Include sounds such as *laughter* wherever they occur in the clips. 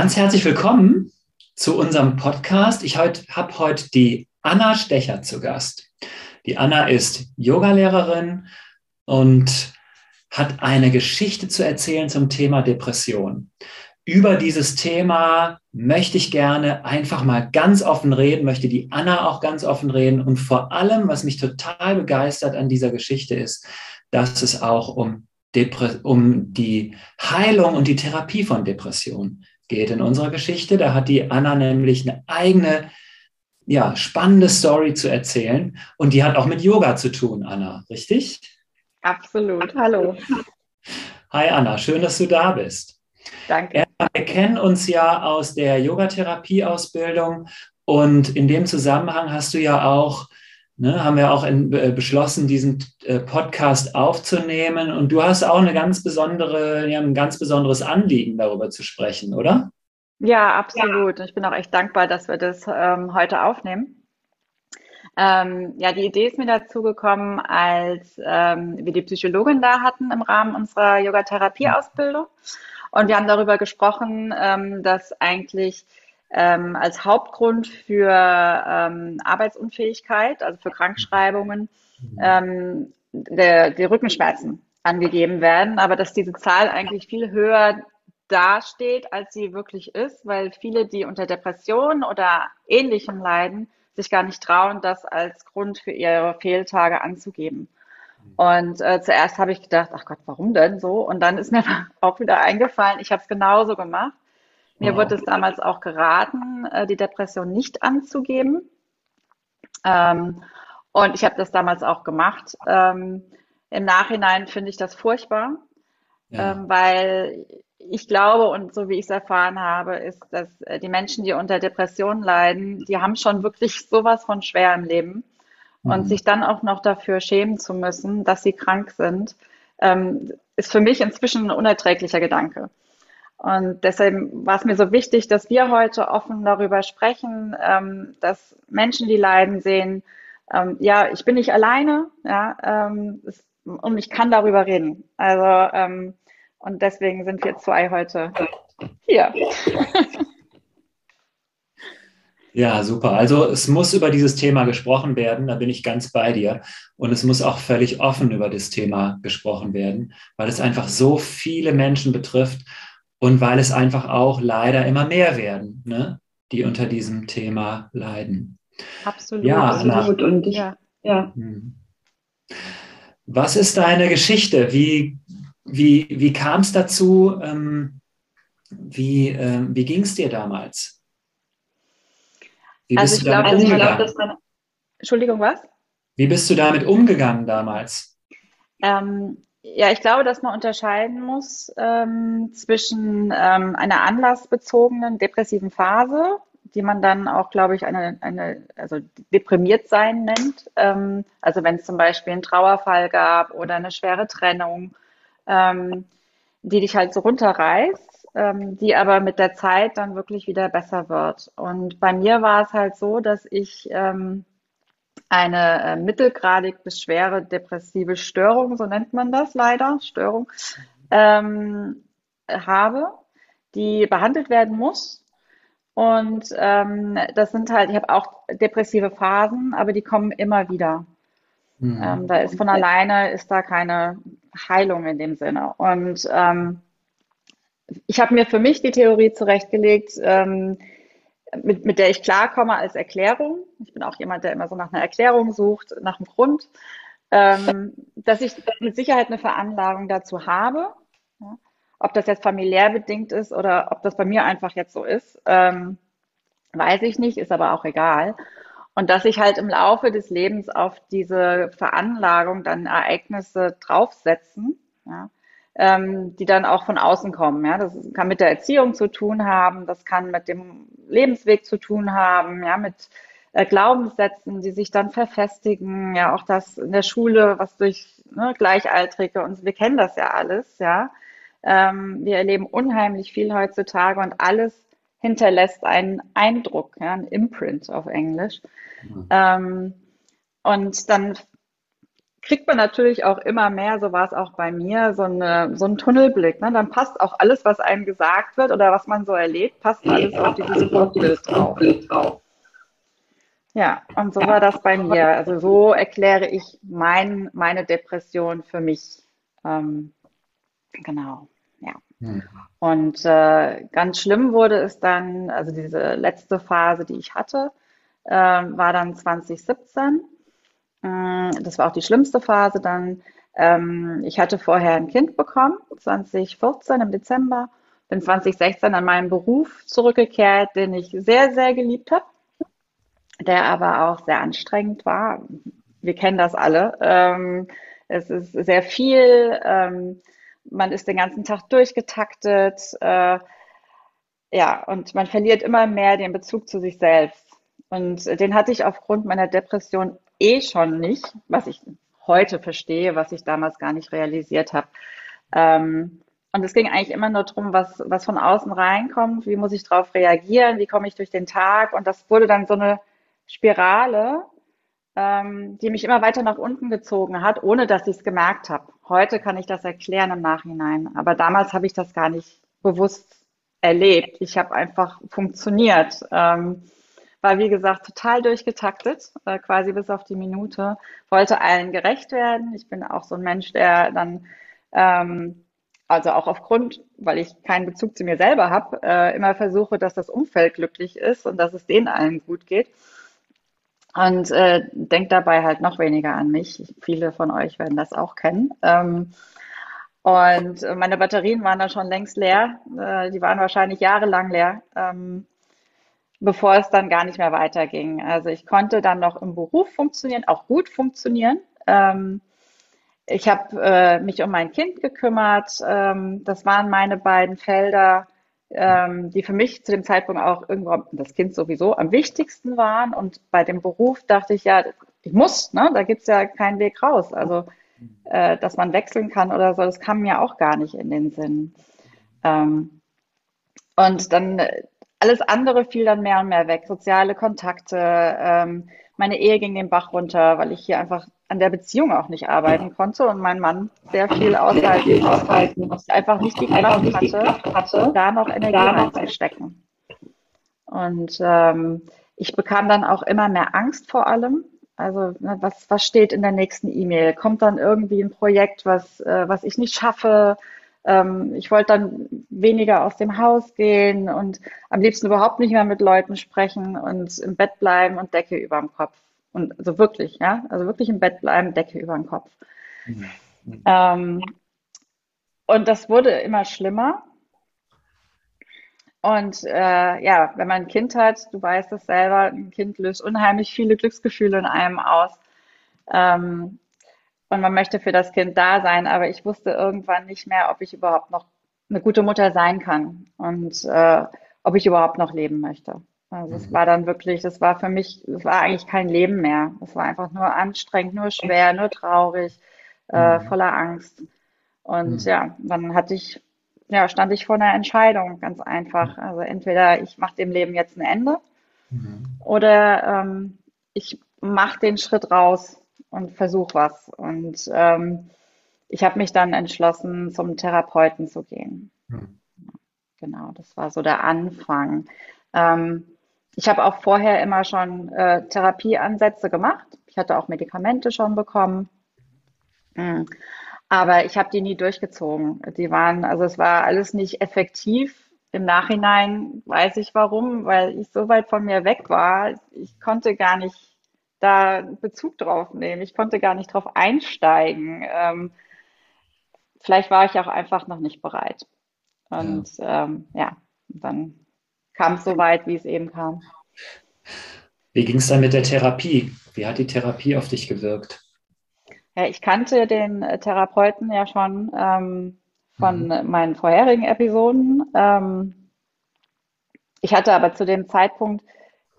Ganz herzlich willkommen zu unserem Podcast. Ich habe heute die Anna Stecher zu Gast. Die Anna ist Yogalehrerin und hat eine Geschichte zu erzählen zum Thema Depression. Über dieses Thema möchte ich gerne einfach mal ganz offen reden, möchte die Anna auch ganz offen reden. Und vor allem, was mich total begeistert an dieser Geschichte ist, dass es auch um, Depre um die Heilung und die Therapie von Depressionen geht in unserer Geschichte. Da hat die Anna nämlich eine eigene, ja, spannende Story zu erzählen. Und die hat auch mit Yoga zu tun, Anna, richtig? Absolut. Hallo. Hi Anna, schön, dass du da bist. Danke. Wir kennen uns ja aus der Yogatherapie-Ausbildung und in dem Zusammenhang hast du ja auch, ne, haben wir auch in, äh, beschlossen, diesen äh, Podcast aufzunehmen und du hast auch eine ganz besondere, ja, ein ganz besonderes Anliegen darüber zu sprechen, oder? Ja, absolut. Ja. Ich bin auch echt dankbar, dass wir das ähm, heute aufnehmen. Ähm, ja, die Idee ist mir dazu gekommen, als ähm, wir die Psychologin da hatten im Rahmen unserer Yogatherapie-Ausbildung. Und wir haben darüber gesprochen, ähm, dass eigentlich ähm, als Hauptgrund für ähm, Arbeitsunfähigkeit, also für Krankschreibungen, mhm. ähm, der, die Rückenschmerzen angegeben werden, aber dass diese Zahl eigentlich viel höher dasteht, als sie wirklich ist, weil viele, die unter Depressionen oder Ähnlichem leiden, sich gar nicht trauen, das als Grund für ihre Fehltage anzugeben. Und äh, zuerst habe ich gedacht, ach Gott, warum denn so? Und dann ist mir *laughs* auch wieder eingefallen, ich habe es genauso gemacht. Mir wow. wurde es damals auch geraten, äh, die Depression nicht anzugeben. Ähm, und ich habe das damals auch gemacht. Ähm, Im Nachhinein finde ich das furchtbar, ja. ähm, weil ich glaube und so wie ich es erfahren habe, ist, dass äh, die Menschen, die unter Depressionen leiden, die haben schon wirklich sowas von schwer im Leben. Und mhm. sich dann auch noch dafür schämen zu müssen, dass sie krank sind, ist für mich inzwischen ein unerträglicher Gedanke. Und deshalb war es mir so wichtig, dass wir heute offen darüber sprechen, ähm, dass Menschen, die leiden, sehen, ähm, ja, ich bin nicht alleine, ja, ähm, es, und ich kann darüber reden. Also ähm, und deswegen sind wir zwei heute hier. Ja, super. Also es muss über dieses Thema gesprochen werden, da bin ich ganz bei dir. Und es muss auch völlig offen über das Thema gesprochen werden, weil es einfach so viele Menschen betrifft und weil es einfach auch leider immer mehr werden, ne, die unter diesem Thema leiden. Absolut. Ja, absolut. Und ich, ja. ja. Hm. Was ist deine Geschichte? Wie wie, wie kam es dazu? Ähm, wie äh, wie ging es dir damals? Wie also ich glaube, also glaub, dass man. Entschuldigung, was? Wie bist du damit umgegangen damals? Ähm, ja, ich glaube, dass man unterscheiden muss ähm, zwischen ähm, einer anlassbezogenen depressiven Phase, die man dann auch, glaube ich, eine, eine also deprimiert sein nennt. Ähm, also wenn es zum Beispiel einen Trauerfall gab oder eine schwere Trennung ähm, die dich halt so runterreißt, ähm, die aber mit der Zeit dann wirklich wieder besser wird. Und bei mir war es halt so, dass ich ähm, eine äh, mittelgradig bis schwere depressive Störung, so nennt man das leider, Störung, ähm, habe, die behandelt werden muss. Und ähm, das sind halt, ich habe auch depressive Phasen, aber die kommen immer wieder. Mhm. Ähm, da ist von alleine ist da keine Heilung in dem Sinne. Und ähm, ich habe mir für mich die Theorie zurechtgelegt, ähm, mit, mit der ich klarkomme als Erklärung. Ich bin auch jemand, der immer so nach einer Erklärung sucht, nach einem Grund, ähm, dass ich mit Sicherheit eine Veranlagung dazu habe. Ja. Ob das jetzt familiär bedingt ist oder ob das bei mir einfach jetzt so ist, ähm, weiß ich nicht, ist aber auch egal. Und dass sich halt im Laufe des Lebens auf diese Veranlagung dann Ereignisse draufsetzen, ja, ähm, die dann auch von außen kommen. Ja. Das kann mit der Erziehung zu tun haben, das kann mit dem Lebensweg zu tun haben, ja, mit äh, Glaubenssätzen, die sich dann verfestigen, ja, auch das in der Schule, was durch ne, Gleichaltrige und wir kennen das ja alles, ja. Ähm, wir erleben unheimlich viel heutzutage und alles hinterlässt einen Eindruck, ja, ein Imprint auf Englisch. Mhm. Ähm, und dann kriegt man natürlich auch immer mehr, so war es auch bei mir, so, eine, so einen Tunnelblick. Ne? Dann passt auch alles, was einem gesagt wird oder was man so erlebt, passt alles auf dieses Bild drauf. Ja, und so war das bei mir. Also so erkläre ich mein, meine Depression für mich. Ähm, genau, ja. Hm. Und äh, ganz schlimm wurde es dann, also diese letzte Phase, die ich hatte, äh, war dann 2017. Mm, das war auch die schlimmste Phase dann. Ähm, ich hatte vorher ein Kind bekommen, 2014 im Dezember, bin 2016 an meinen Beruf zurückgekehrt, den ich sehr, sehr geliebt habe, der aber auch sehr anstrengend war. Wir kennen das alle. Ähm, es ist sehr viel. Ähm, man ist den ganzen Tag durchgetaktet. Äh, ja, und man verliert immer mehr den Bezug zu sich selbst. Und den hatte ich aufgrund meiner Depression eh schon nicht, was ich heute verstehe, was ich damals gar nicht realisiert habe. Ähm, und es ging eigentlich immer nur darum, was, was von außen reinkommt, wie muss ich darauf reagieren, wie komme ich durch den Tag. Und das wurde dann so eine Spirale, ähm, die mich immer weiter nach unten gezogen hat, ohne dass ich es gemerkt habe. Heute kann ich das erklären im Nachhinein, aber damals habe ich das gar nicht bewusst erlebt. Ich habe einfach funktioniert. Ähm, war wie gesagt total durchgetaktet, äh, quasi bis auf die Minute, wollte allen gerecht werden. Ich bin auch so ein Mensch, der dann, ähm, also auch aufgrund, weil ich keinen Bezug zu mir selber habe, äh, immer versuche, dass das Umfeld glücklich ist und dass es denen allen gut geht. Und äh, denkt dabei halt noch weniger an mich. Viele von euch werden das auch kennen. Ähm, und meine Batterien waren dann schon längst leer. Äh, die waren wahrscheinlich jahrelang leer. Ähm, bevor es dann gar nicht mehr weiterging. Also ich konnte dann noch im Beruf funktionieren, auch gut funktionieren. Ähm, ich habe äh, mich um mein Kind gekümmert. Ähm, das waren meine beiden Felder, ähm, die für mich zu dem Zeitpunkt auch irgendwo, das Kind sowieso, am wichtigsten waren. Und bei dem Beruf dachte ich, ja, ich muss, ne? da gibt's ja keinen Weg raus. Also, äh, dass man wechseln kann oder so, das kam mir auch gar nicht in den Sinn. Ähm, und dann alles andere fiel dann mehr und mehr weg. Soziale Kontakte, ähm, meine Ehe ging den Bach runter, weil ich hier einfach an der Beziehung auch nicht arbeiten konnte und mein Mann sehr viel aushalten, aushalten einfach nicht die Kraft hatte, hatte da noch Energie reinzustecken. Und ähm, ich bekam dann auch immer mehr Angst vor allem. Also ne, was, was steht in der nächsten E-Mail? Kommt dann irgendwie ein Projekt, was, äh, was ich nicht schaffe? Ähm, ich wollte dann weniger aus dem Haus gehen und am liebsten überhaupt nicht mehr mit Leuten sprechen und im Bett bleiben und Decke über dem Kopf. Und also wirklich, ja, also wirklich im Bett bleiben, Decke über dem Kopf. Mhm. Ähm, und das wurde immer schlimmer. Und äh, ja, wenn man ein Kind hat, du weißt es selber, ein Kind löst unheimlich viele Glücksgefühle in einem aus. Ähm, und man möchte für das Kind da sein, aber ich wusste irgendwann nicht mehr, ob ich überhaupt noch eine gute Mutter sein kann und äh, ob ich überhaupt noch leben möchte. Also es mhm. war dann wirklich, das war für mich, es war eigentlich kein Leben mehr. Es war einfach nur anstrengend, nur schwer, nur traurig, äh, mhm. voller Angst. Und mhm. ja, dann hatte ich, ja, stand ich vor einer Entscheidung, ganz einfach. Also entweder ich mache dem Leben jetzt ein Ende oder ähm, ich mache den Schritt raus und versuche was. Und ähm, ich habe mich dann entschlossen, zum Therapeuten zu gehen. Hm. Genau, das war so der Anfang. Ähm, ich habe auch vorher immer schon äh, Therapieansätze gemacht. Ich hatte auch Medikamente schon bekommen. Mhm. Aber ich habe die nie durchgezogen. Die waren, also es war alles nicht effektiv. Im Nachhinein weiß ich warum, weil ich so weit von mir weg war. Ich konnte gar nicht da Bezug drauf nehmen. Ich konnte gar nicht drauf einsteigen. Ähm, vielleicht war ich auch einfach noch nicht bereit. Und ja, ähm, ja dann kam es so weit, wie es eben kam. Wie ging es dann mit der Therapie? Wie hat die Therapie auf dich gewirkt? Ja, ich kannte den Therapeuten ja schon ähm, von mhm. meinen vorherigen Episoden. Ähm, ich hatte aber zu dem Zeitpunkt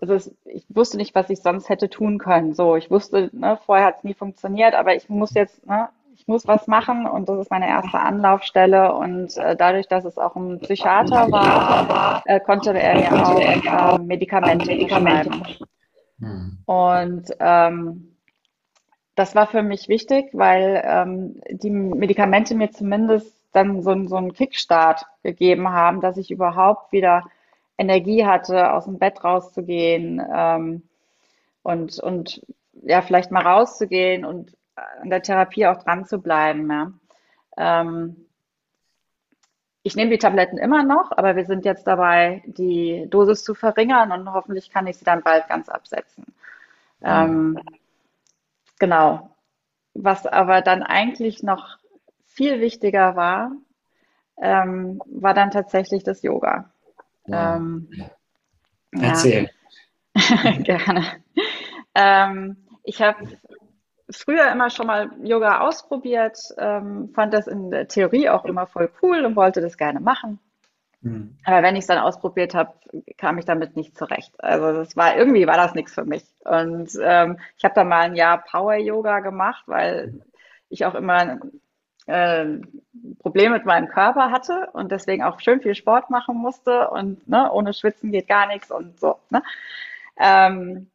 also es, ich wusste nicht, was ich sonst hätte tun können. So, ich wusste, ne, vorher hat es nie funktioniert, aber ich muss jetzt, ne, ich muss was machen und das ist meine erste Anlaufstelle. Und äh, dadurch, dass es auch ein Psychiater war, äh, konnte er mir auch äh, Medikamente, Medikamente schreiben. Hm. Und ähm, das war für mich wichtig, weil ähm, die Medikamente mir zumindest dann so, so einen Kickstart gegeben haben, dass ich überhaupt wieder Energie hatte, aus dem Bett rauszugehen ähm, und, und ja, vielleicht mal rauszugehen und an der Therapie auch dran zu bleiben. Ja. Ähm, ich nehme die Tabletten immer noch, aber wir sind jetzt dabei, die Dosis zu verringern und hoffentlich kann ich sie dann bald ganz absetzen. Mhm. Ähm, genau. Was aber dann eigentlich noch viel wichtiger war, ähm, war dann tatsächlich das Yoga. Wow. Ähm, Erzähl. Ja. *laughs* Gerne. Ähm, ich habe früher immer schon mal Yoga ausprobiert, ähm, fand das in der Theorie auch immer voll cool und wollte das gerne machen. Mhm. Aber wenn ich es dann ausprobiert habe, kam ich damit nicht zurecht. Also das war irgendwie war das nichts für mich. Und ähm, ich habe dann mal ein Jahr Power Yoga gemacht, weil ich auch immer äh, Probleme mit meinem Körper hatte und deswegen auch schön viel Sport machen musste und ne, ohne Schwitzen geht gar nichts und so. Ne? Ähm,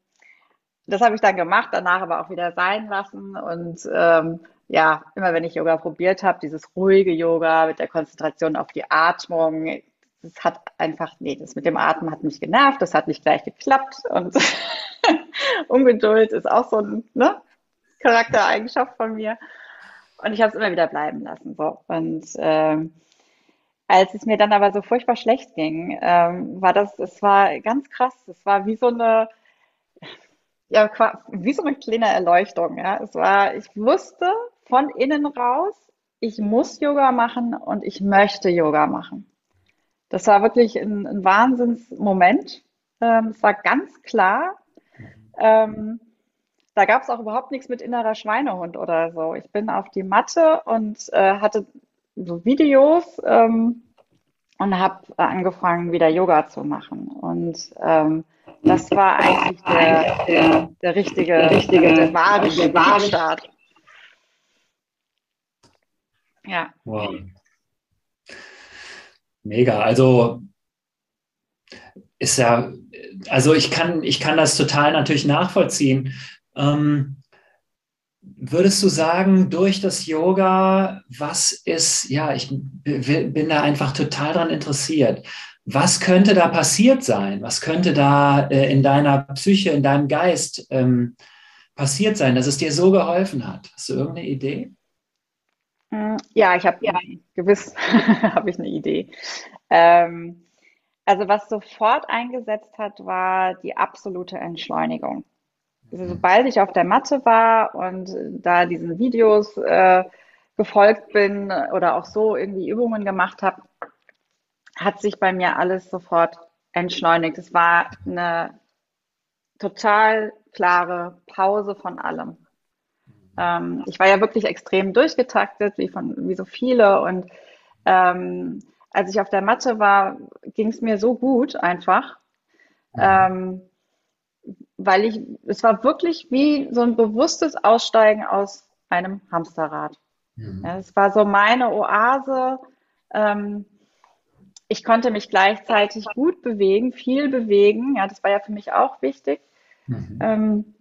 das habe ich dann gemacht, danach aber auch wieder sein lassen. Und ähm, ja, immer wenn ich Yoga probiert habe, dieses ruhige Yoga mit der Konzentration auf die Atmung, das hat einfach, nee, das mit dem Atmen hat mich genervt, das hat nicht gleich geklappt. Und *laughs* Ungeduld ist auch so eine ne, Charaktereigenschaft von mir. Und ich habe es immer wieder bleiben lassen. So. Und ähm, als es mir dann aber so furchtbar schlecht ging, ähm, war das, es war ganz krass. Es war wie so eine, ja, wie so eine kleine Erleuchtung. Ja. Es war, ich wusste von innen raus, ich muss Yoga machen und ich möchte Yoga machen. Das war wirklich ein, ein Wahnsinnsmoment. Ähm, es war ganz klar. Ähm, da gab es auch überhaupt nichts mit innerer Schweinehund oder so. Ich bin auf die Matte und äh, hatte so Videos ähm, und habe angefangen, wieder Yoga zu machen. Und ähm, das war eigentlich der, der, der richtige, der richtige, der wahre, der wahre Start. Ja. Wow. Mega. Also ist ja, also ich kann, ich kann das total natürlich nachvollziehen. Ähm, würdest du sagen, durch das Yoga, was ist, ja, ich bin da einfach total dran interessiert. Was könnte da passiert sein? Was könnte da äh, in deiner Psyche, in deinem Geist ähm, passiert sein, dass es dir so geholfen hat? Hast du irgendeine Idee? Mm, ja, ich habe ja gewiss *laughs* habe ich eine Idee. Ähm, also was sofort eingesetzt hat, war die absolute Entschleunigung. Also, sobald ich auf der Matte war und da diesen Videos äh, gefolgt bin oder auch so irgendwie Übungen gemacht habe, hat sich bei mir alles sofort entschleunigt. Es war eine total klare Pause von allem. Ähm, ich war ja wirklich extrem durchgetaktet, wie, von, wie so viele. Und ähm, als ich auf der Matte war, ging es mir so gut einfach, ähm, weil ich, es war wirklich wie so ein bewusstes Aussteigen aus einem Hamsterrad. Mhm. Ja, es war so meine Oase. Ähm, ich konnte mich gleichzeitig gut bewegen, viel bewegen. Ja, das war ja für mich auch wichtig. Mhm. Ähm,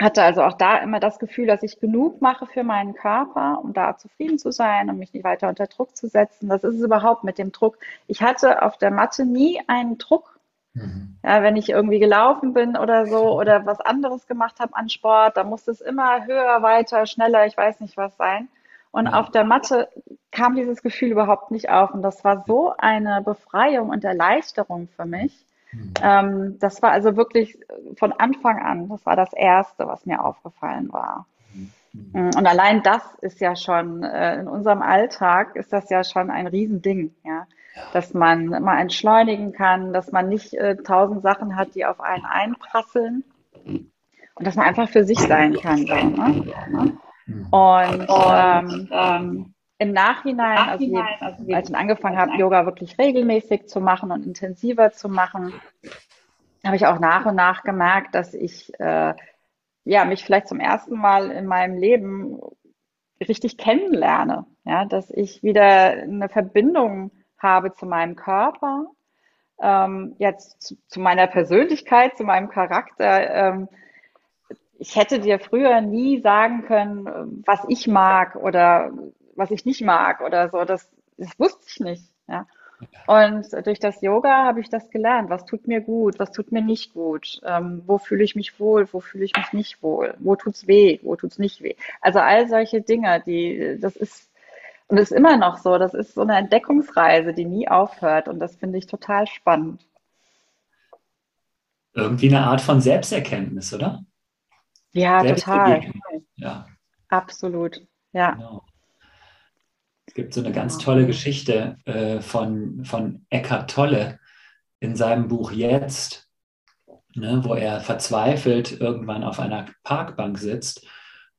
hatte also auch da immer das Gefühl, dass ich genug mache für meinen Körper, um da zufrieden zu sein und mich nicht weiter unter Druck zu setzen. Das ist es überhaupt mit dem Druck. Ich hatte auf der Matte nie einen Druck. Mhm. Ja, wenn ich irgendwie gelaufen bin oder so oder was anderes gemacht habe an Sport, da musste es immer höher, weiter, schneller, ich weiß nicht was sein. Und auf der Matte kam dieses Gefühl überhaupt nicht auf. Und das war so eine Befreiung und Erleichterung für mich. Mhm. Ähm, das war also wirklich von Anfang an, das war das Erste, was mir aufgefallen war. Mhm. Und allein das ist ja schon, äh, in unserem Alltag ist das ja schon ein Riesending, ja. Dass man mal entschleunigen kann, dass man nicht äh, tausend Sachen hat, die auf einen einprasseln. Und dass man einfach für sich sein kann. So, ne? Und, ähm, ähm, im Nachhinein, also, je, also als ich angefangen habe, Yoga wirklich regelmäßig zu machen und intensiver zu machen, habe ich auch nach und nach gemerkt, dass ich äh, ja, mich vielleicht zum ersten Mal in meinem Leben richtig kennenlerne. Ja, dass ich wieder eine Verbindung habe zu meinem Körper, ähm, jetzt zu, zu, meiner Persönlichkeit, zu meinem Charakter. Ähm, ich hätte dir früher nie sagen können, was ich mag oder was ich nicht mag oder so. Das, das wusste ich nicht. Ja. Und durch das Yoga habe ich das gelernt. Was tut mir gut, was tut mir nicht gut? Ähm, wo fühle ich mich wohl, wo fühle ich mich nicht wohl? Wo tut's weh, wo tut's nicht weh? Also all solche Dinge, die, das ist, und ist immer noch so, das ist so eine Entdeckungsreise, die nie aufhört. Und das finde ich total spannend. Irgendwie eine Art von Selbsterkenntnis, oder? Ja, total. Ja. Absolut. Ja. Genau. Es gibt so eine ganz tolle Geschichte äh, von, von Eckhart Tolle in seinem Buch Jetzt, ne, wo er verzweifelt irgendwann auf einer Parkbank sitzt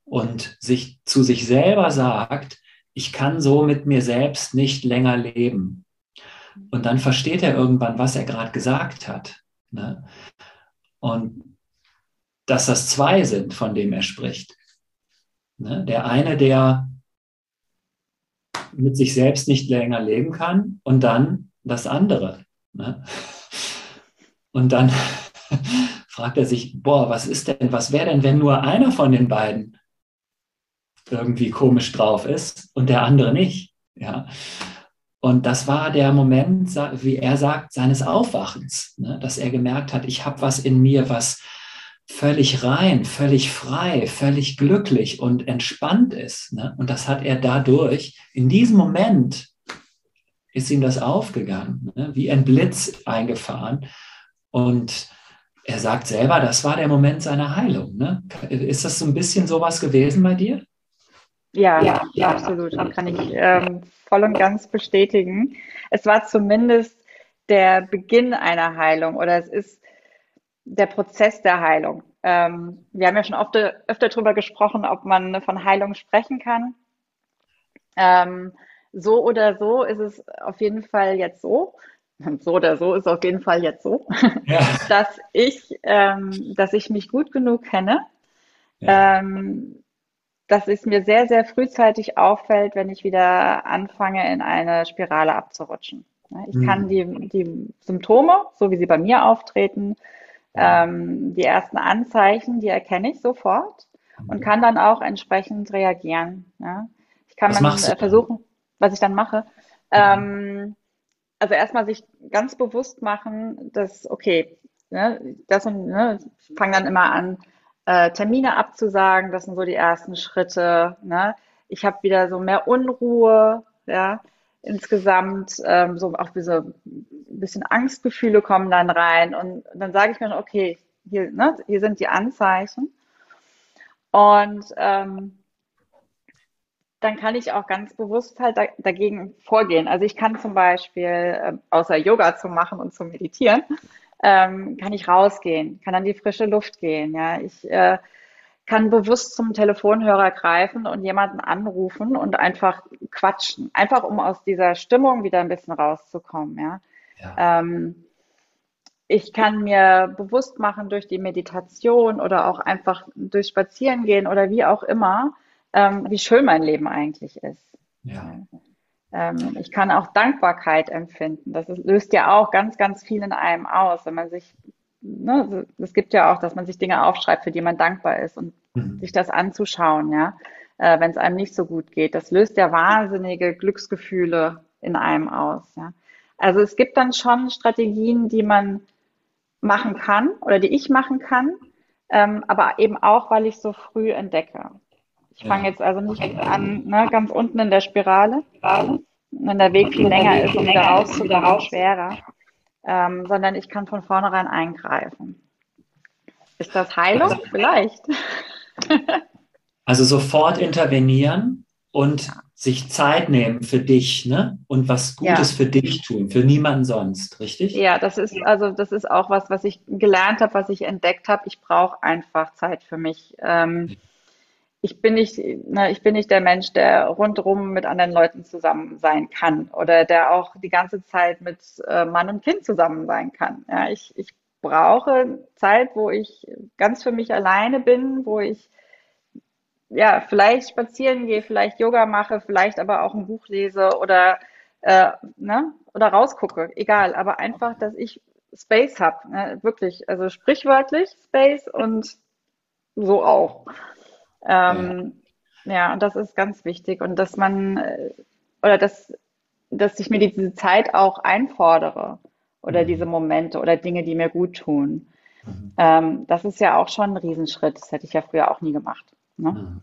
und sich zu sich selber sagt, ich kann so mit mir selbst nicht länger leben. Und dann versteht er irgendwann, was er gerade gesagt hat. Ne? Und dass das zwei sind, von dem er spricht. Ne? Der eine, der mit sich selbst nicht länger leben kann und dann das andere. Ne? Und dann *laughs* fragt er sich, boah, was ist denn, was wäre denn, wenn nur einer von den beiden irgendwie komisch drauf ist und der andere nicht? Ja. Und das war der Moment, wie er sagt, seines Aufwachens, ne? dass er gemerkt hat, ich habe was in mir, was völlig rein, völlig frei, völlig glücklich und entspannt ist. Ne? Und das hat er dadurch, in diesem Moment ist ihm das aufgegangen, ne? wie ein Blitz eingefahren. Und er sagt selber, das war der Moment seiner Heilung. Ne? Ist das so ein bisschen sowas gewesen bei dir? Ja, ja, ja absolut. Das kann ich ähm, voll und ganz bestätigen. Es war zumindest der Beginn einer Heilung oder es ist der Prozess der Heilung. Ähm, wir haben ja schon oft, öfter darüber gesprochen, ob man von Heilung sprechen kann. Ähm, so oder so ist es auf jeden Fall jetzt so. *laughs* So oder so ist es auf jeden Fall jetzt so, ja. *laughs* dass ich, ähm, dass ich mich gut genug kenne, ja. ähm, dass es mir sehr, sehr frühzeitig auffällt, wenn ich wieder anfange, in eine Spirale abzurutschen. Ich kann mhm. die, die Symptome, so wie sie bei mir auftreten, ähm, die ersten Anzeichen, die erkenne ich sofort und kann dann auch entsprechend reagieren. Ja. Ich kann was dann versuchen, was ich dann mache. Ähm, also erstmal sich ganz bewusst machen, dass, okay, ne, das und, ne, ich fange dann immer an, äh, Termine abzusagen, das sind so die ersten Schritte. Ne? Ich habe wieder so mehr Unruhe, ja, insgesamt, ähm, so auch diese ein bisschen Angstgefühle kommen dann rein und dann sage ich mir, okay, hier, ne, hier sind die Anzeichen und ähm, dann kann ich auch ganz bewusst halt da, dagegen vorgehen. Also ich kann zum Beispiel, äh, außer Yoga zu machen und zu meditieren, ähm, kann ich rausgehen, kann an die frische Luft gehen. Ja, ich äh, kann bewusst zum Telefonhörer greifen und jemanden anrufen und einfach quatschen, einfach um aus dieser Stimmung wieder ein bisschen rauszukommen. Ja. ja. Ähm, ich kann mir bewusst machen durch die Meditation oder auch einfach durch Spazierengehen oder wie auch immer, ähm, wie schön mein Leben eigentlich ist. Ja. Ähm, ich kann auch Dankbarkeit empfinden. Das ist, löst ja auch ganz, ganz viel in einem aus, wenn man sich ne, es gibt ja auch, dass man sich Dinge aufschreibt, für die man dankbar ist und mhm. sich das anzuschauen, ja, äh, wenn es einem nicht so gut geht. Das löst ja wahnsinnige Glücksgefühle in einem aus, ja. Also es gibt dann schon Strategien, die man machen kann oder die ich machen kann, ähm, aber eben auch, weil ich so früh entdecke. Ich fange jetzt also nicht an, ne, ganz unten in der Spirale, wenn der Weg viel länger ist um wieder rauszukommen, schwerer ähm, sondern ich kann von vornherein eingreifen. Ist das Heilung? Also, Vielleicht. *laughs* also sofort intervenieren und sich Zeit nehmen für dich, ne? Und was Gutes ja. für dich tun, für niemanden sonst, richtig? Ja, das ist also das ist auch was, was ich gelernt habe, was ich entdeckt habe. Ich brauche einfach Zeit für mich. Ähm, ich bin nicht, ne, ich bin nicht der Mensch, der rundherum mit anderen Leuten zusammen sein kann oder der auch die ganze Zeit mit äh, Mann und Kind zusammen sein kann. Ja, ich, ich brauche Zeit, wo ich ganz für mich alleine bin, wo ich ja vielleicht spazieren gehe, vielleicht Yoga mache, vielleicht aber auch ein Buch lese oder äh, ne, oder rausgucke, egal, aber einfach, dass ich Space habe, ne, wirklich, also sprichwörtlich Space und so auch. Ähm, ja. ja, und das ist ganz wichtig. Und dass man, äh, oder dass, dass ich mir diese Zeit auch einfordere oder mhm. diese Momente oder Dinge, die mir gut tun. Mhm. Ähm, das ist ja auch schon ein Riesenschritt. Das hätte ich ja früher auch nie gemacht. Ne? Mhm.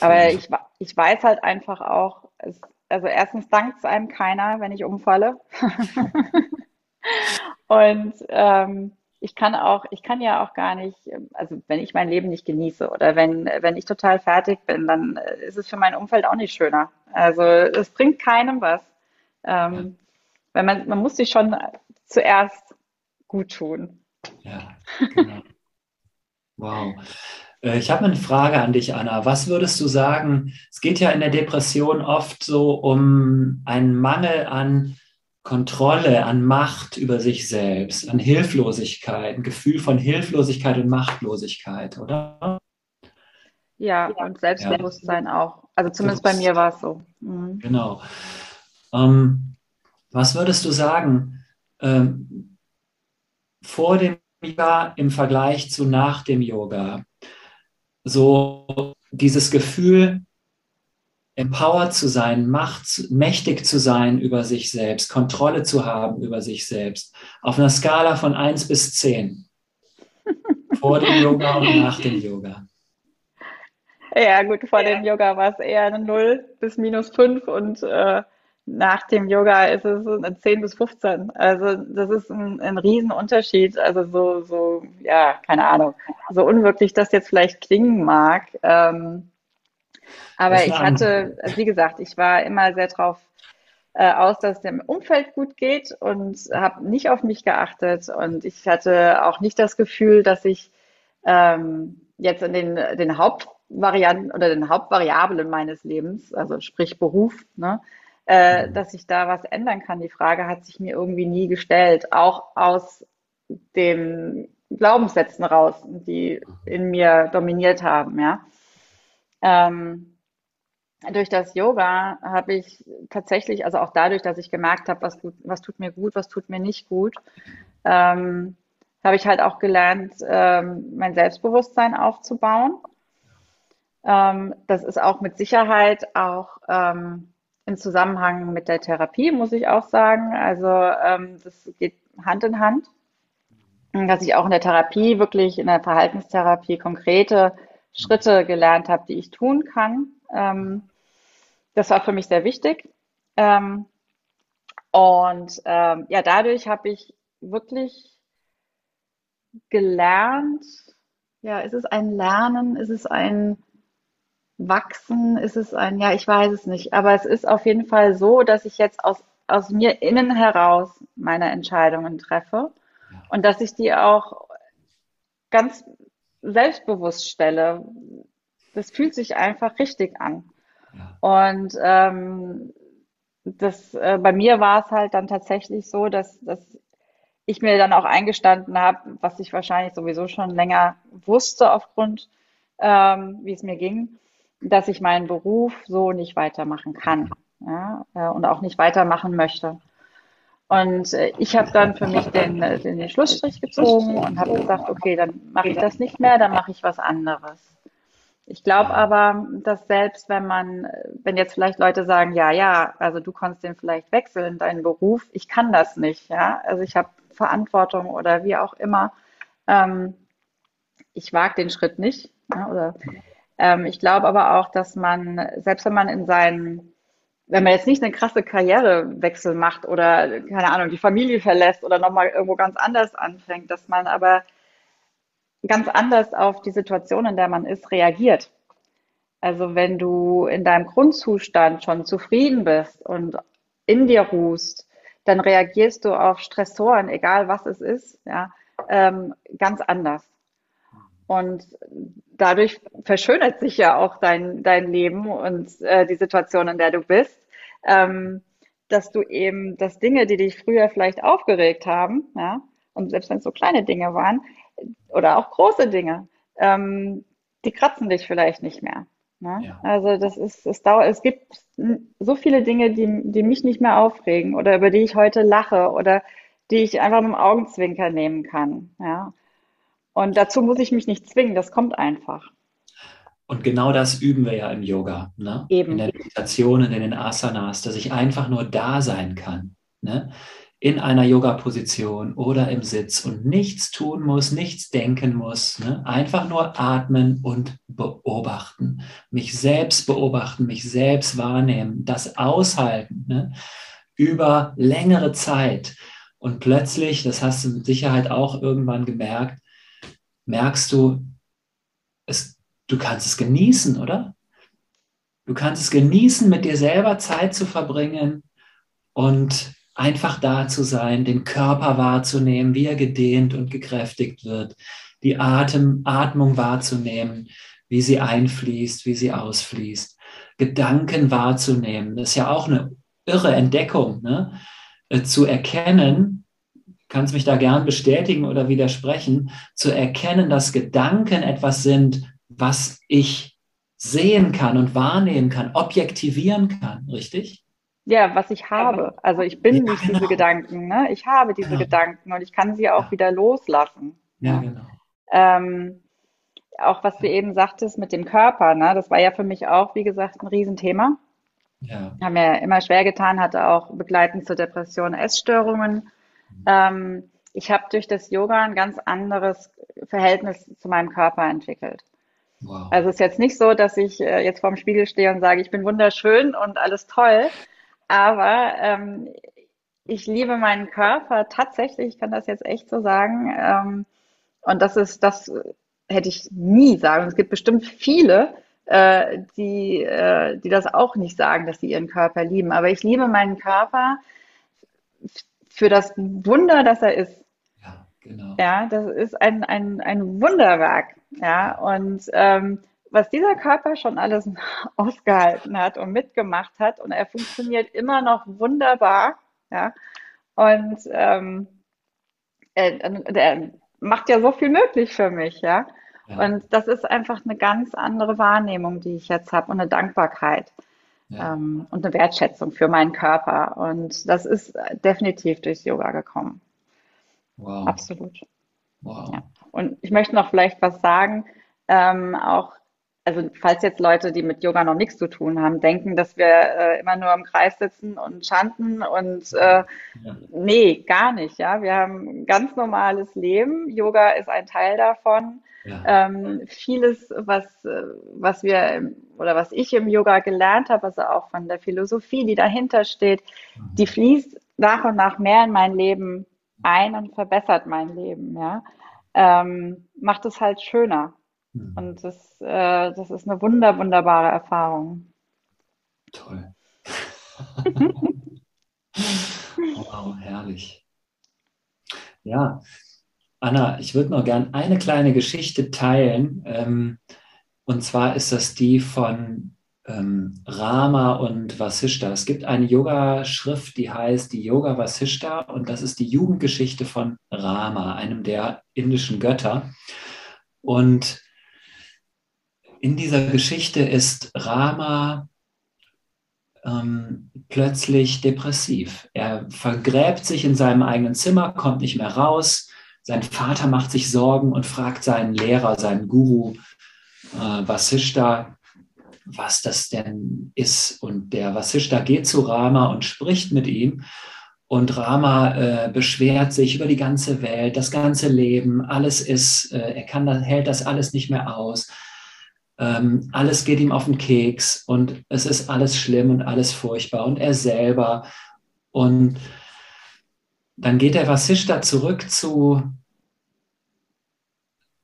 Aber ich, ich weiß halt einfach auch, es, also erstens dankt es einem keiner, wenn ich umfalle. *laughs* Und ähm, ich kann auch, ich kann ja auch gar nicht, also wenn ich mein Leben nicht genieße oder wenn, wenn ich total fertig bin, dann ist es für mein Umfeld auch nicht schöner. Also es bringt keinem was. Ähm, wenn man, man muss sich schon zuerst gut tun. Ja, genau. Wow. Äh, ich habe eine Frage an dich, Anna. Was würdest du sagen? Es geht ja in der Depression oft so um einen Mangel an Kontrolle, an Macht über sich selbst, an Hilflosigkeit, ein Gefühl von Hilflosigkeit und Machtlosigkeit, oder? Ja, und Selbstbewusstsein ja. auch. Also zumindest bei mir war es so. Mhm. Genau. Ähm, was würdest du sagen ähm, vor dem Yoga im Vergleich zu nach dem Yoga? So dieses Gefühl, empowered zu sein, macht, mächtig zu sein über sich selbst, Kontrolle zu haben über sich selbst, auf einer Skala von 1 bis 10. *laughs* vor dem Yoga und nach dem Yoga. Ja, gut, vor dem Yoga war es eher eine 0 bis minus 5 und äh, nach dem Yoga ist es eine 10 bis 15. Also das ist ein, ein Riesenunterschied. Also so, so, ja, keine Ahnung, so unwirklich das jetzt vielleicht klingen mag. Ähm, aber ich hatte, also wie gesagt, ich war immer sehr drauf äh, aus, dass es dem Umfeld gut geht und habe nicht auf mich geachtet. Und ich hatte auch nicht das Gefühl, dass ich ähm, jetzt in den, den Hauptvarianten oder den Hauptvariablen meines Lebens, also sprich Beruf, ne, äh, mhm. dass ich da was ändern kann. Die Frage hat sich mir irgendwie nie gestellt, auch aus den Glaubenssätzen raus, die in mir dominiert haben, ja. Ähm, durch das Yoga habe ich tatsächlich, also auch dadurch, dass ich gemerkt habe, was, was tut mir gut, was tut mir nicht gut, ähm, habe ich halt auch gelernt, ähm, mein Selbstbewusstsein aufzubauen. Ähm, das ist auch mit Sicherheit auch ähm, im Zusammenhang mit der Therapie, muss ich auch sagen. Also ähm, das geht Hand in Hand. Dass ich auch in der Therapie, wirklich in der Verhaltenstherapie konkrete Schritte gelernt habe, die ich tun kann. Ähm, das war für mich sehr wichtig. Ähm, und ähm, ja, dadurch habe ich wirklich gelernt, ja, ist es ein Lernen, ist es ein Wachsen, ist es ein, ja, ich weiß es nicht, aber es ist auf jeden Fall so, dass ich jetzt aus, aus mir innen heraus meine Entscheidungen treffe und dass ich die auch ganz selbstbewusst stelle. Das fühlt sich einfach richtig an. Und ähm, das, äh, bei mir war es halt dann tatsächlich so, dass, dass ich mir dann auch eingestanden habe, was ich wahrscheinlich sowieso schon länger wusste aufgrund, ähm, wie es mir ging, dass ich meinen Beruf so nicht weitermachen kann ja, äh, und auch nicht weitermachen möchte. Und äh, ich habe dann für mich den, äh, den Schlussstrich gezogen und habe gesagt, okay, dann mache ich das nicht mehr, dann mache ich was anderes. Ich glaube aber, dass selbst wenn man, wenn jetzt vielleicht Leute sagen, ja, ja, also du kannst den vielleicht wechseln, deinen Beruf, ich kann das nicht, ja, also ich habe Verantwortung oder wie auch immer, ähm, ich wage den Schritt nicht, ja, oder ähm, ich glaube aber auch, dass man, selbst wenn man in seinen, wenn man jetzt nicht eine krasse Karrierewechsel macht oder, keine Ahnung, die Familie verlässt oder nochmal irgendwo ganz anders anfängt, dass man aber ganz anders auf die Situation, in der man ist, reagiert. Also wenn du in deinem Grundzustand schon zufrieden bist und in dir ruhst, dann reagierst du auf Stressoren, egal was es ist, ja, ähm, ganz anders. Und dadurch verschönert sich ja auch dein, dein Leben und äh, die Situation, in der du bist, ähm, dass du eben, dass Dinge, die dich früher vielleicht aufgeregt haben, ja, und selbst wenn es so kleine Dinge waren, oder auch große Dinge, ähm, die kratzen dich vielleicht nicht mehr. Ne? Ja. Also das ist, es dauert, es gibt so viele Dinge, die, die mich nicht mehr aufregen oder über die ich heute lache oder die ich einfach mit dem Augenzwinker nehmen kann. Ja. Und dazu muss ich mich nicht zwingen, das kommt einfach. Und genau das üben wir ja im Yoga, ne? Eben. in der Meditation und in den Asanas, dass ich einfach nur da sein kann. Ne? in einer Yoga-Position oder im Sitz und nichts tun muss, nichts denken muss. Ne? Einfach nur atmen und beobachten. Mich selbst beobachten, mich selbst wahrnehmen, das aushalten ne? über längere Zeit. Und plötzlich, das hast du mit Sicherheit auch irgendwann gemerkt, merkst du, es, du kannst es genießen, oder? Du kannst es genießen, mit dir selber Zeit zu verbringen und einfach da zu sein, den Körper wahrzunehmen, wie er gedehnt und gekräftigt wird, die Atem, Atmung wahrzunehmen, wie sie einfließt, wie sie ausfließt, Gedanken wahrzunehmen. Das ist ja auch eine irre Entdeckung, ne? Äh, zu erkennen, kannst mich da gern bestätigen oder widersprechen, zu erkennen, dass Gedanken etwas sind, was ich sehen kann und wahrnehmen kann, objektivieren kann, richtig? Ja, was ich habe. Also ich bin ja, nicht genau. diese Gedanken, ne? Ich habe diese genau. Gedanken und ich kann sie auch ja. wieder loslassen. Ja, genau. Ähm, auch was du eben sagtest mit dem Körper, ne? Das war ja für mich auch, wie gesagt, ein Riesenthema. Ja. Haben mir immer schwer getan, hatte auch begleitend zur Depression Essstörungen. Mhm. Ähm, ich habe durch das Yoga ein ganz anderes Verhältnis zu meinem Körper entwickelt. Wow. Also es ist jetzt nicht so, dass ich äh, jetzt vorm Spiegel stehe und sage, ich bin wunderschön und alles toll, aber ähm, ich liebe meinen Körper tatsächlich, ich kann das jetzt echt so sagen. Ähm, und das ist, das hätte ich nie sagen. Es gibt bestimmt viele, äh, die, äh, die das auch nicht sagen, dass sie ihren Körper lieben. Aber ich liebe meinen Körper für das Wunder, das er ist. Ja, genau. Ja, das ist ein, ein, ein Wunderwerk. Ja, und ähm, was dieser Körper schon alles *laughs* ausgehalten hat und mitgemacht hat und er funktioniert immer noch wunderbar, ja. Und ähm, er, er macht ja so viel möglich für mich, ja. ja. Und das ist einfach eine ganz andere Wahrnehmung, die ich jetzt habe und eine Dankbarkeit ja. ähm, und eine Wertschätzung für meinen Körper. Und das ist definitiv durchs Yoga gekommen. Wow. Absolut. Wow. Ja. Und ich möchte noch vielleicht was sagen, ähm, auch also falls jetzt Leute, die mit Yoga noch nichts zu tun haben, denken, dass wir äh, immer nur im Kreis sitzen und chanten und äh, ja. nee, gar nicht. Ja, wir haben ein ganz normales Leben. Yoga ist ein Teil davon. Ja. Ähm, vieles, was was wir oder was ich im Yoga gelernt habe, also auch von der Philosophie, die dahinter steht, mhm. die fließt nach und nach mehr in mein Leben ein und verbessert mein Leben. Ja, ähm, macht es halt schöner. Mhm. Und das, äh, das ist eine wunder, wunderbare Erfahrung. Toll. *laughs* wow, herrlich. Ja, Anna, ich würde noch gern eine kleine Geschichte teilen. Ähm, und zwar ist das die von ähm, Rama und Vasishta. Es gibt eine Yoga-Schrift, die heißt die Yoga Vasishta und das ist die Jugendgeschichte von Rama, einem der indischen Götter. Und in dieser Geschichte ist Rama ähm, plötzlich depressiv. Er vergräbt sich in seinem eigenen Zimmer, kommt nicht mehr raus. Sein Vater macht sich Sorgen und fragt seinen Lehrer, seinen Guru äh, Vasishta, was das denn ist. Und der Vasishta geht zu Rama und spricht mit ihm. Und Rama äh, beschwert sich über die ganze Welt, das ganze Leben, alles ist, äh, er kann, hält das alles nicht mehr aus. Ähm, alles geht ihm auf den Keks und es ist alles schlimm und alles furchtbar und er selber. Und dann geht der Vasishta zurück zu,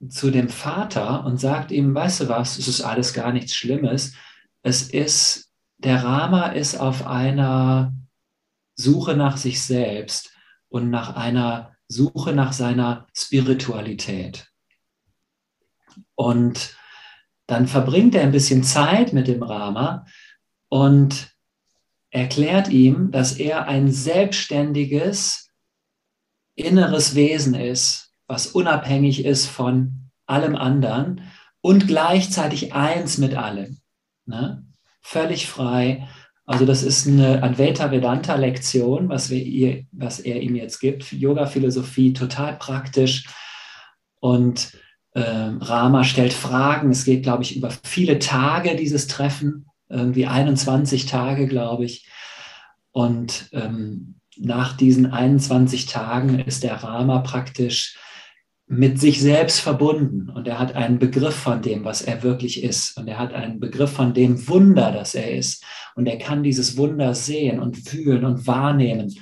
zu dem Vater und sagt ihm, weißt du was, es ist alles gar nichts Schlimmes. Es ist, der Rama ist auf einer Suche nach sich selbst und nach einer Suche nach seiner Spiritualität. Und dann verbringt er ein bisschen Zeit mit dem Rama und erklärt ihm, dass er ein selbstständiges inneres Wesen ist, was unabhängig ist von allem anderen und gleichzeitig eins mit allem. Ne? Völlig frei. Also das ist eine Advaita Vedanta Lektion, was, wir ihr, was er ihm jetzt gibt. Yoga Philosophie, total praktisch Und äh, Rama stellt Fragen. Es geht, glaube ich, über viele Tage, dieses Treffen. Irgendwie 21 Tage, glaube ich. Und ähm, nach diesen 21 Tagen ist der Rama praktisch mit sich selbst verbunden und er hat einen Begriff von dem, was er wirklich ist und er hat einen Begriff von dem Wunder, das er ist und er kann dieses Wunder sehen und fühlen und wahrnehmen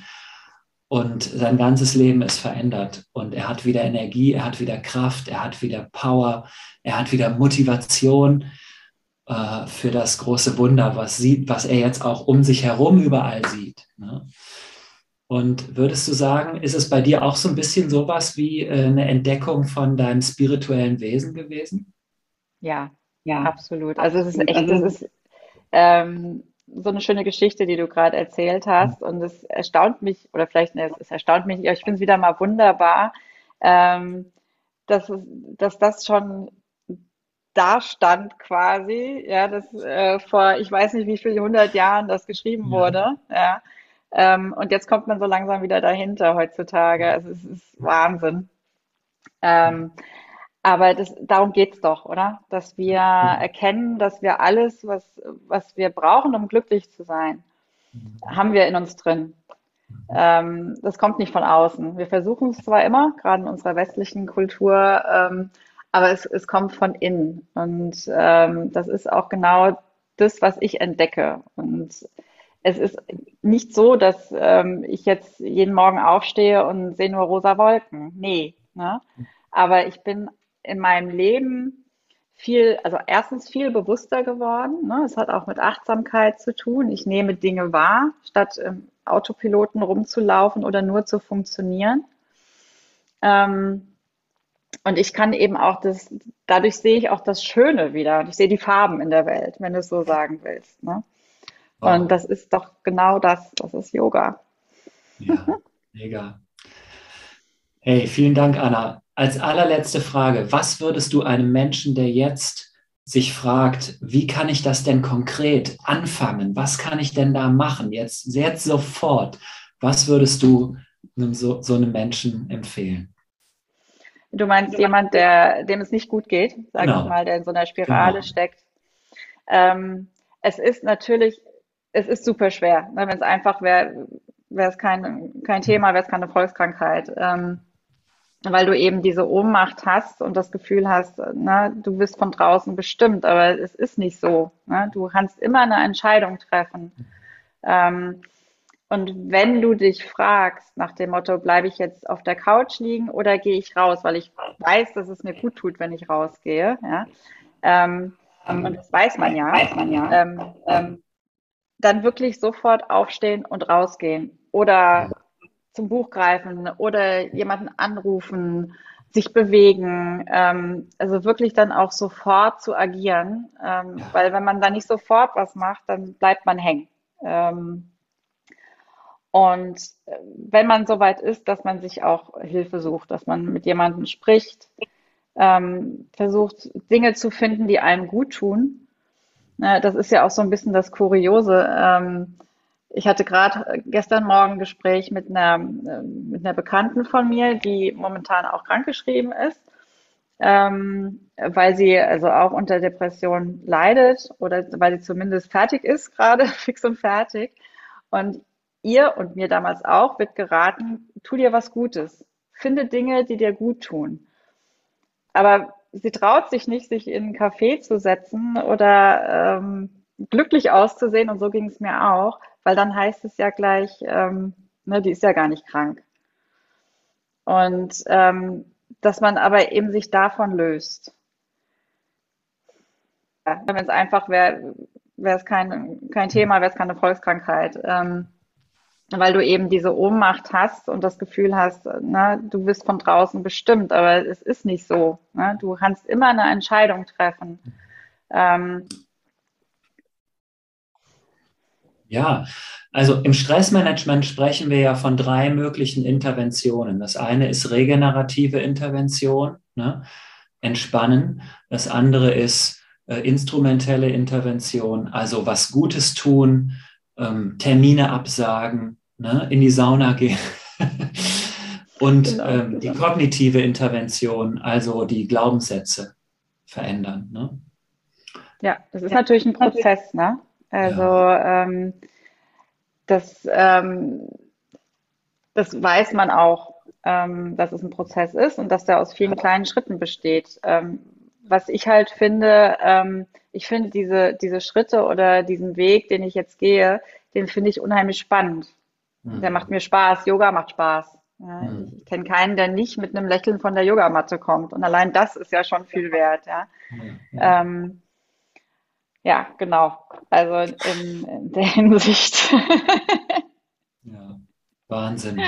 und sein ganzes Leben ist verändert und er hat wieder Energie, er hat wieder Kraft, er hat wieder Power, er hat wieder Motivation äh, für das große Wunder, was sieht, was er jetzt auch um sich herum überall sieht. Ne? Und würdest du sagen, ist es bei dir auch so ein bisschen sowas wie äh, eine Entdeckung von deinem spirituellen Wesen gewesen? Ja, ja, absolut. Also es ist echt, es ist ähm, so eine schöne Geschichte, die du gerade erzählt hast. Und es erstaunt mich, oder vielleicht, ne, es erstaunt mich, ich finde es wieder mal wunderbar, ähm, dass, dass das schon da stand quasi, ja, dass äh, vor, ich weiß nicht wie viele hundert Jahren das geschrieben ja. wurde, ja. Ähm, und jetzt kommt man so langsam wieder dahinter heutzutage. Also es ist Wahnsinn. Ähm, aber das, darum geht's doch, oder? Dass wir erkennen, dass wir alles, was, was wir brauchen, um glücklich zu sein, haben wir in uns drin. Ähm, das kommt nicht von außen. Wir versuchen es zwar immer, gerade in unserer westlichen Kultur, ähm, aber es, es kommt von innen. Und ähm, das ist auch genau das, was ich entdecke. Und es ist nicht so, dass ähm, ich jetzt jeden Morgen aufstehe und sehe nur rosa Wolken. Nee. Ne? Aber ich bin in meinem Leben viel, also erstens viel bewusster geworden. Ne? Es hat auch mit Achtsamkeit zu tun. Ich nehme Dinge wahr, statt im Autopiloten rumzulaufen oder nur zu funktionieren. Ähm, und ich kann eben auch das, dadurch sehe ich auch das Schöne wieder. Ich sehe die Farben in der Welt, wenn du es so sagen willst. Ne? Und das ist doch genau das. Das ist Yoga. Ja, mega. Hey, vielen Dank, Anna. Als allerletzte Frage, was würdest du einem Menschen, der jetzt sich fragt, wie kann ich das denn konkret anfangen? Was kann ich denn da machen? Jetzt, jetzt sofort. Was würdest du einem, so, so einem Menschen empfehlen? Du meinst jemand, der, dem es nicht gut geht, sage genau. ich mal, der in so einer Spirale genau. steckt. Ähm, es ist natürlich es ist super schwer. Ne? Wenn es einfach wäre, wäre es kein, kein Thema, wäre es keine Volkskrankheit. Ähm, weil du eben diese Ohnmacht hast und das Gefühl hast, ne, du bist von draußen bestimmt, aber es ist nicht so. Ne? Du kannst immer eine Entscheidung treffen. Ähm, und wenn du dich fragst nach dem Motto, bleibe ich jetzt auf der Couch liegen oder gehe ich raus, weil ich weiß, dass es mir gut tut, wenn ich rausgehe, ja, ähm, und das weiß man ja, weiß man ja. Ähm, ähm, dann wirklich sofort aufstehen und rausgehen oder zum Buch greifen oder jemanden anrufen, sich bewegen, ähm, also wirklich dann auch sofort zu agieren, ähm, weil wenn man da nicht sofort was macht, dann bleibt man hängen. Ähm, und äh, wenn man soweit ist, dass man sich auch Hilfe sucht, dass man mit jemandem spricht, ähm, versucht Dinge zu finden, die einem gut tun das ist ja auch so ein bisschen das Kuriose. Ähm, ich hatte gerade gestern Morgen ein Gespräch mit einer, äh, mit einer Bekannten von mir, die momentan auch krankgeschrieben ist, ähm, weil sie also auch unter Depression leidet oder weil sie zumindest fertig ist, *laughs* gerade fix und fertig. Und ihr und mir damals auch wird geraten, tu dir was Gutes. Finde Dinge, die dir gut tun. Aber sie traut sich nicht, sich in einen Café zu setzen oder ähm, glücklich auszusehen. Und so ging es mir auch, weil dann heißt es ja gleich, ähm, ne, die ist ja gar nicht krank. Und ähm, dass man aber eben sich davon löst. Ja, wenn es einfach wäre, wäre es kein, kein Thema, wäre es keine Volkskrankheit. Ähm, weil du eben diese Ohnmacht hast und das Gefühl hast, ne, du bist von draußen bestimmt, aber es ist nicht so. Ne? Du kannst immer eine Entscheidung treffen. Ähm, ja, also im Stressmanagement sprechen wir ja von drei möglichen Interventionen. Das eine ist regenerative Intervention, ne? entspannen. Das andere ist äh, instrumentelle Intervention, also was Gutes tun, ähm, Termine absagen, ne, in die Sauna gehen. *laughs* Und genau, ähm, die kognitive Intervention, also die Glaubenssätze verändern. Ne? Ja, das ist natürlich ein Prozess. Ne? Also ja. ähm, das, ähm, das weiß man auch, ähm, dass es ein Prozess ist und dass der aus vielen kleinen Schritten besteht. Ähm, was ich halt finde, ähm, ich finde diese, diese Schritte oder diesen Weg, den ich jetzt gehe, den finde ich unheimlich spannend. Mhm. Der macht mir Spaß. Yoga macht Spaß. Ja, mhm. Ich kenne keinen, der nicht mit einem Lächeln von der Yogamatte kommt. Und allein das ist ja schon viel wert. Ja, ja. Ähm, ja genau. Also in, in der Hinsicht. *laughs* ja, Wahnsinn.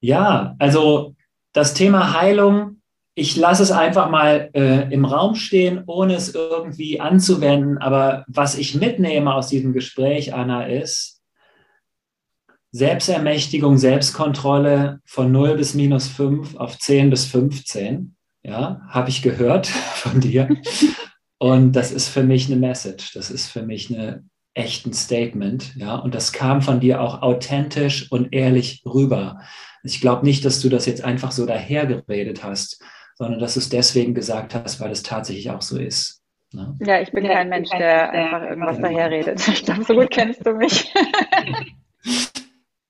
Ja, also das Thema Heilung, ich lasse es einfach mal äh, im Raum stehen, ohne es irgendwie anzuwenden. Aber was ich mitnehme aus diesem Gespräch, Anna, ist, Selbstermächtigung, Selbstkontrolle von 0 bis minus 5 auf 10 bis 15. Ja, habe ich gehört *laughs* von dir. Und das ist für mich eine Message. Das ist für mich eine echten Statement. Ja, und das kam von dir auch authentisch und ehrlich rüber. Ich glaube nicht, dass du das jetzt einfach so dahergeredet hast, sondern dass du es deswegen gesagt hast, weil es tatsächlich auch so ist. Ne? Ja, ich bin kein Mensch, der einfach irgendwas daherredet. Ich glaube, so gut kennst du mich. *laughs*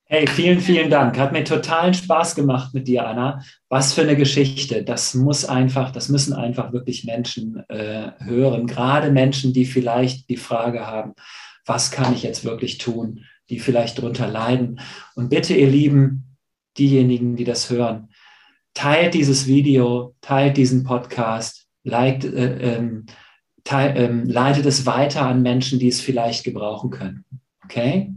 Hey, vielen, vielen Dank. Hat mir totalen Spaß gemacht mit dir, Anna. Was für eine Geschichte. Das muss einfach, das müssen einfach wirklich Menschen äh, hören. Gerade Menschen, die vielleicht die Frage haben, was kann ich jetzt wirklich tun, die vielleicht darunter leiden. Und bitte, ihr Lieben, diejenigen, die das hören, teilt dieses Video, teilt diesen Podcast, liked, äh, ähm, teil, ähm, leitet es weiter an Menschen, die es vielleicht gebrauchen können. Okay?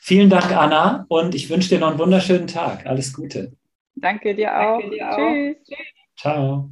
Vielen Dank, Anna, und ich wünsche dir noch einen wunderschönen Tag. Alles Gute. Danke dir auch. Danke dir auch. Tschüss. Ciao.